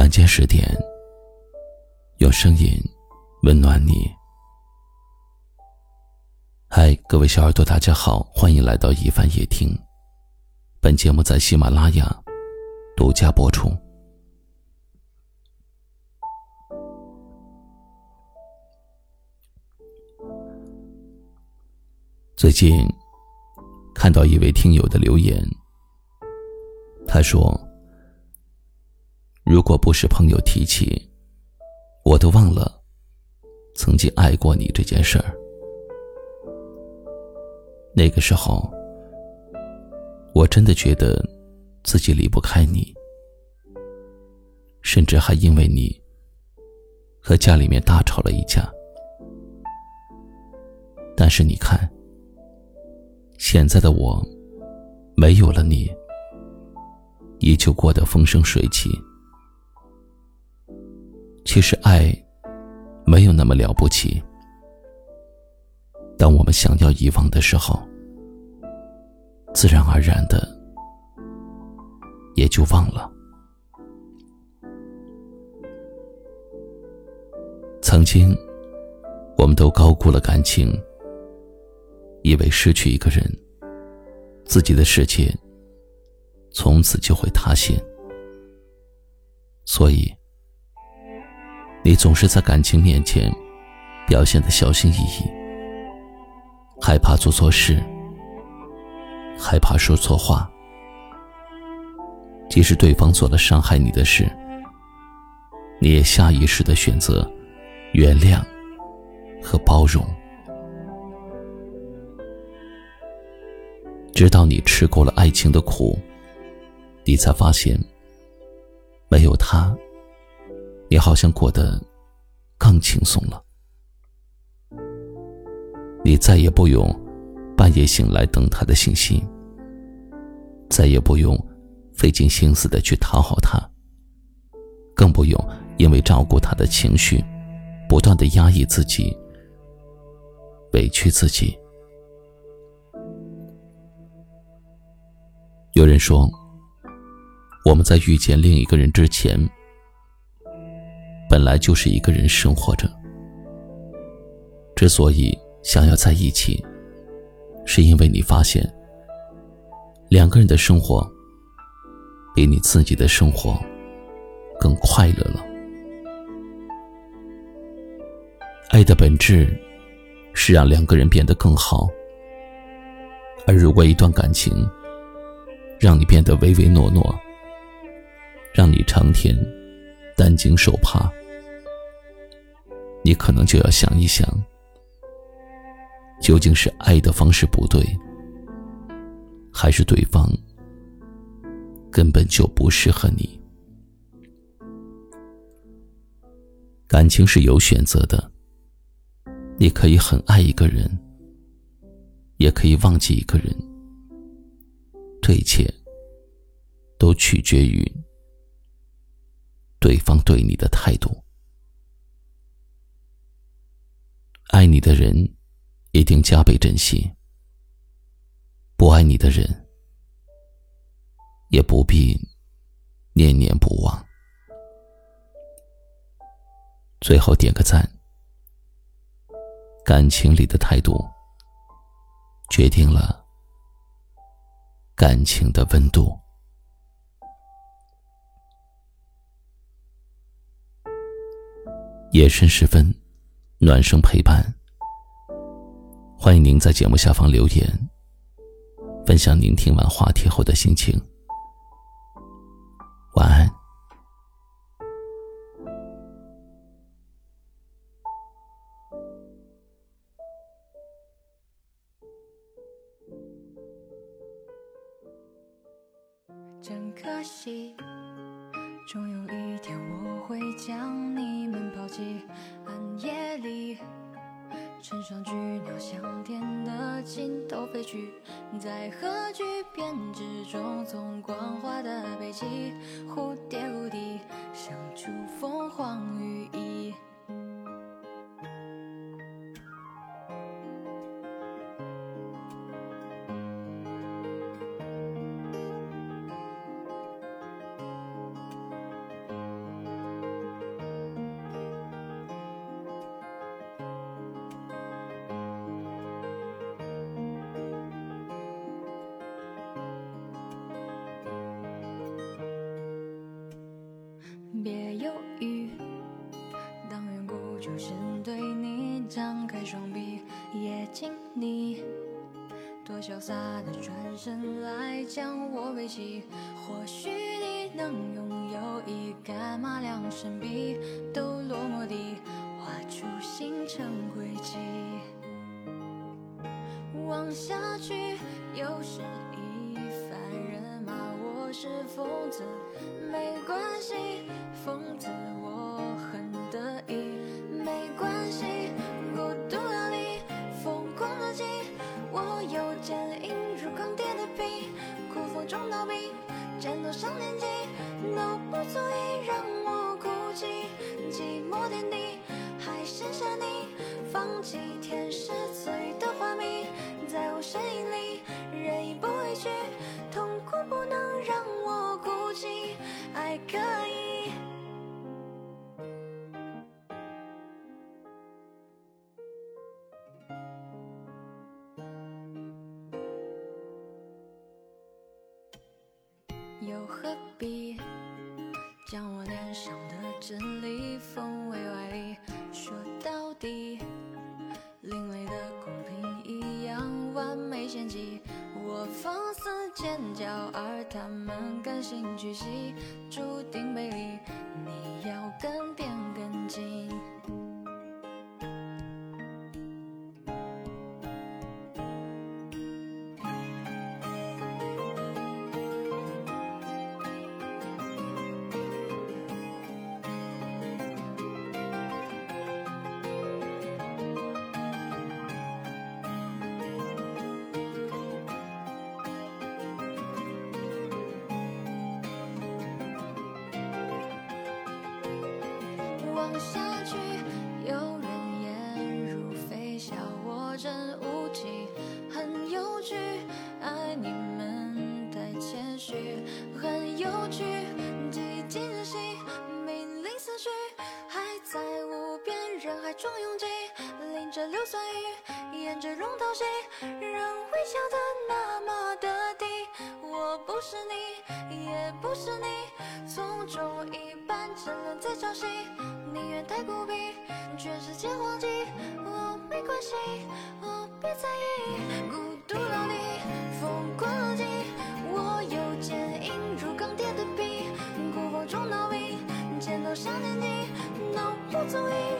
晚间十点，用声音温暖你。嗨，各位小耳朵，大家好，欢迎来到一帆夜听。本节目在喜马拉雅独家播出。最近看到一位听友的留言，他说。如果不是朋友提起，我都忘了曾经爱过你这件事儿。那个时候，我真的觉得自己离不开你，甚至还因为你和家里面大吵了一架。但是你看，现在的我没有了你，依旧过得风生水起。其实爱没有那么了不起。当我们想要遗忘的时候，自然而然的也就忘了。曾经，我们都高估了感情，以为失去一个人，自己的世界从此就会塌陷，所以。你总是在感情面前表现的小心翼翼，害怕做错事，害怕说错话。即使对方做了伤害你的事，你也下意识的选择原谅和包容。直到你吃够了爱情的苦，你才发现没有他。你好像过得更轻松了。你再也不用半夜醒来等他的信息，再也不用费尽心思的去讨好他，更不用因为照顾他的情绪，不断的压抑自己、委屈自己。有人说，我们在遇见另一个人之前。本来就是一个人生活着，之所以想要在一起，是因为你发现，两个人的生活比你自己的生活更快乐了。爱的本质是让两个人变得更好，而如果一段感情让你变得唯唯诺诺，让你成天担惊受怕。你可能就要想一想，究竟是爱的方式不对，还是对方根本就不适合你？感情是有选择的，你可以很爱一个人，也可以忘记一个人，这一切都取决于对方对你的态度。爱你的人，一定加倍珍惜；不爱你的人，也不必念念不忘。最后点个赞。感情里的态度，决定了感情的温度。夜深时分。暖声陪伴，欢迎您在节目下方留言，分享您听完话题后的心情。晚安。真可惜，终有一天我会将你们抛弃。暗夜里，乘上巨鸟向天的尽头飞去，在核聚变之中，从光滑的背脊，蝴蝶无敌，像出凤凰羽翼。犹豫。当远古就是对你张开双臂，也请你多潇洒的转身来将我背起。或许你能拥有一杆马良神笔，都落墨地，画出星辰轨迹。望下去，又是，是疯子，没关系，疯子我很得意，没关系，孤独流离，疯狂的心，我有坚硬如钢铁的臂，酷风中倒闭，战斗上年纪，都不足以让我哭泣，寂寞天地，还剩下你，放弃天使赐予的画迷。在我身影又何必将我脸上的真理奉为外力？说到底，另类的公平一样完美献祭。我放肆尖叫，而他们甘心屈膝，注定背离。你要更变更近。望下去，有人言如飞笑，我真无忌，很有趣。爱你们太谦虚，很有趣。寂静的心，命令思绪，还在无边人海中拥挤，淋着硫酸雨，演着龙套戏，人微笑的那么的低。我不是你，也不是你，从中一半沉沦在潮汐。宁愿太孤僻，全世界忘记我没关系，我别在意。孤独到底，疯狂了你，我有坚硬如钢铁的皮，孤风中逃避，剑刀下天你，都不足以。